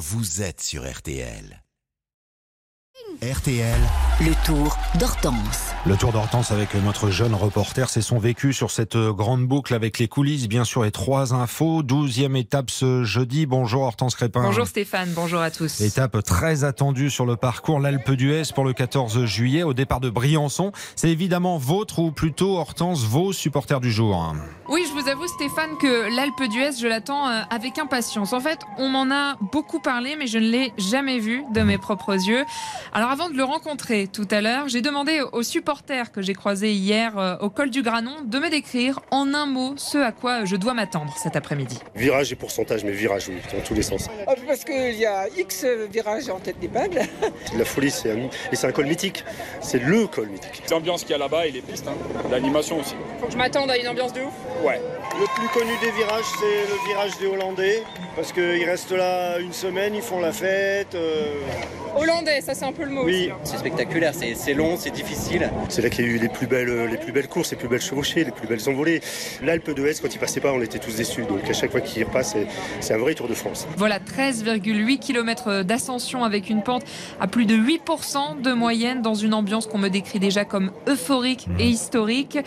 vous êtes sur RTL. RTL, Le tour d'Hortense. Le tour d'Hortense avec notre jeune reporter, c'est son vécu sur cette grande boucle avec les coulisses, bien sûr, et trois infos. Douzième étape ce jeudi. Bonjour Hortense Crépin. Bonjour Stéphane, bonjour à tous. Étape très attendue sur le parcours, l'Alpe d'Huez pour le 14 juillet, au départ de Briançon. C'est évidemment votre ou plutôt Hortense, vos supporters du jour. Oui, je vous avoue Stéphane que l'Alpe d'Huez, je l'attends euh, avec impatience. En fait, on m'en a beaucoup parlé, mais je ne l'ai jamais vu de mes propres yeux. Alors avant de le rencontrer tout à l'heure, j'ai demandé aux supporters que j'ai croisés hier euh, au col du Granon de me décrire en un mot ce à quoi je dois m'attendre cet après-midi. Virage et pourcentage, mais virage, oui, dans tous les sens. Ah, Parce qu'il y a X virages en tête d'épingle. C'est de la folie, c'est un, et c'est un col mythique. C'est le col mythique. L'ambiance qu'il y a là-bas et les pistes, hein. l'animation aussi. Faut que je m'attende à une ambiance de ouf Ouais. Le plus connu des virages, c'est le virage des Hollandais, parce qu'ils restent là une semaine, ils font la fête. euh, Hollandais, ça c'est un peu le mot. Oui, C'est spectaculaire, c'est long, c'est difficile. c'est là qu'il y a eu les plus belles, les plus belles courses, les plus belles chevauchées, les plus belles envolées. L'Alpe d'Huez, quand il passait pas, on était tous déçus. Donc à chaque fois qu'il repasse, c'est- c'est un vrai Tour de France. Voilà, 13,8 km d'ascension avec une pente à plus de 8% de moyenne dans une ambiance qu'on me décrit déjà comme euphorique et historique.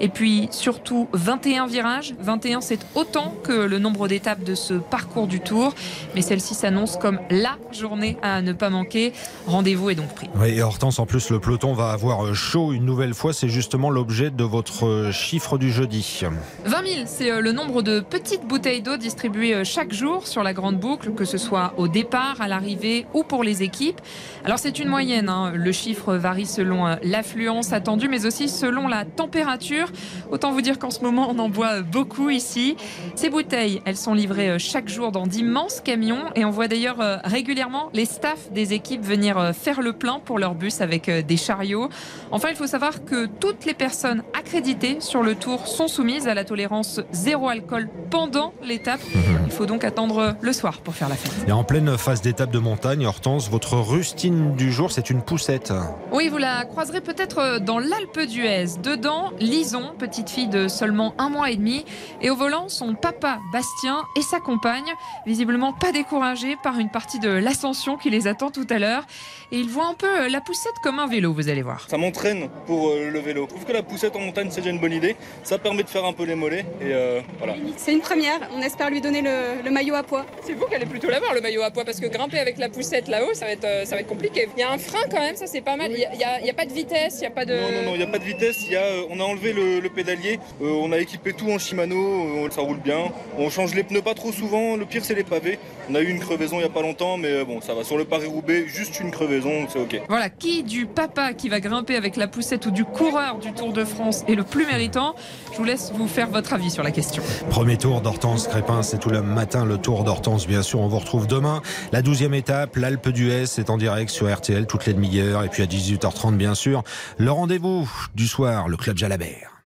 Et puis surtout 21 virages. 21, c'est autant que le nombre d'étapes de ce parcours du Tour. Mais celle-ci s'annonce comme la journée à ne pas manquer. Rendez-vous est donc pris. Oui, et Hortense, en plus, le peloton va avoir chaud une nouvelle fois. C'est justement l'objet de votre chiffre du jeudi. 20 000, c'est euh, le nombre de petites bouteilles d'eau distribuées euh, chaque jour sur la grande boucle, que ce soit au départ, à l'arrivée ou pour les équipes. Alors c'est une moyenne, hein. le chiffre varie selon euh, l'affluence attendue, mais aussi selon la température. Autant vous dire qu'en ce moment, on en boit beaucoup ici. Ces bouteilles, elles sont livrées chaque jour dans d'immenses camions et on voit d'ailleurs régulièrement les staffs des équipes venir faire le plein pour leur bus avec euh, des chariots. Enfin, il faut savoir que toutes les personnes accréditées sur le tour sont soumises à la tolérance zéro alcool pendant l'étape. Il faut donc attendre le soir pour faire la fête. Et en pleine phase d'étape de montagne, Hortense, votre rustine du jour, c'est une poussette. Oui, vous la croiserez peut-être dans l'Alpe d'Huez. Dedans, Lison, petite fille de seulement un mois et demi. Et au volant, son papa, Bastien, et sa compagne, visiblement pas découragés par une partie de l'ascension qui les attend tout à l'heure. Et ils voient un peu la poussette comme un vélo, vous allez voir. Ça m'entraîne pour euh, le vélo. Je trouve que la poussette en montagne, c'est déjà une bonne idée. Ça permet de faire un peu les mollets. Et euh, voilà. C'est une première, on espère lui donner le, le maillot à poids. C'est vous qui allez plutôt l'avoir, le maillot à poids, parce que grimper avec la poussette là-haut, ça va être, euh, ça va être compliqué. Il y a un frein quand même, ça c'est pas mal. Il n'y a, il y a pas de vitesse, il n'y a pas de. Non, non, non, il n'y a pas de vitesse. Il y a, euh, on a enlevé le, le pédalier. Euh, on a équipé tout en Shimano. euh, ça roule bien. On change les pneus pas trop souvent. Le pire, c'est les pavés. On a eu une crevaison il n'y a pas longtemps, mais euh, bon, ça va. Sur le Paris-Roubaix, juste une crevaison, c'est ok. Voilà, qui du papa qui va grimper avec la poussette ou du coureur du Tour de France est le plus méritant? Je vous laisse vous faire votre avis sur la question. Premier tour d'Hortense Crépin, c'est tout le matin le tour d'Hortense, bien sûr. On vous retrouve demain. La douzième étape, l'Alpe d'Huez, c'est en direct sur RTL toutes les demi-heures. Et puis à 18h30, bien sûr, le rendez-vous du soir, le Club Jalabert.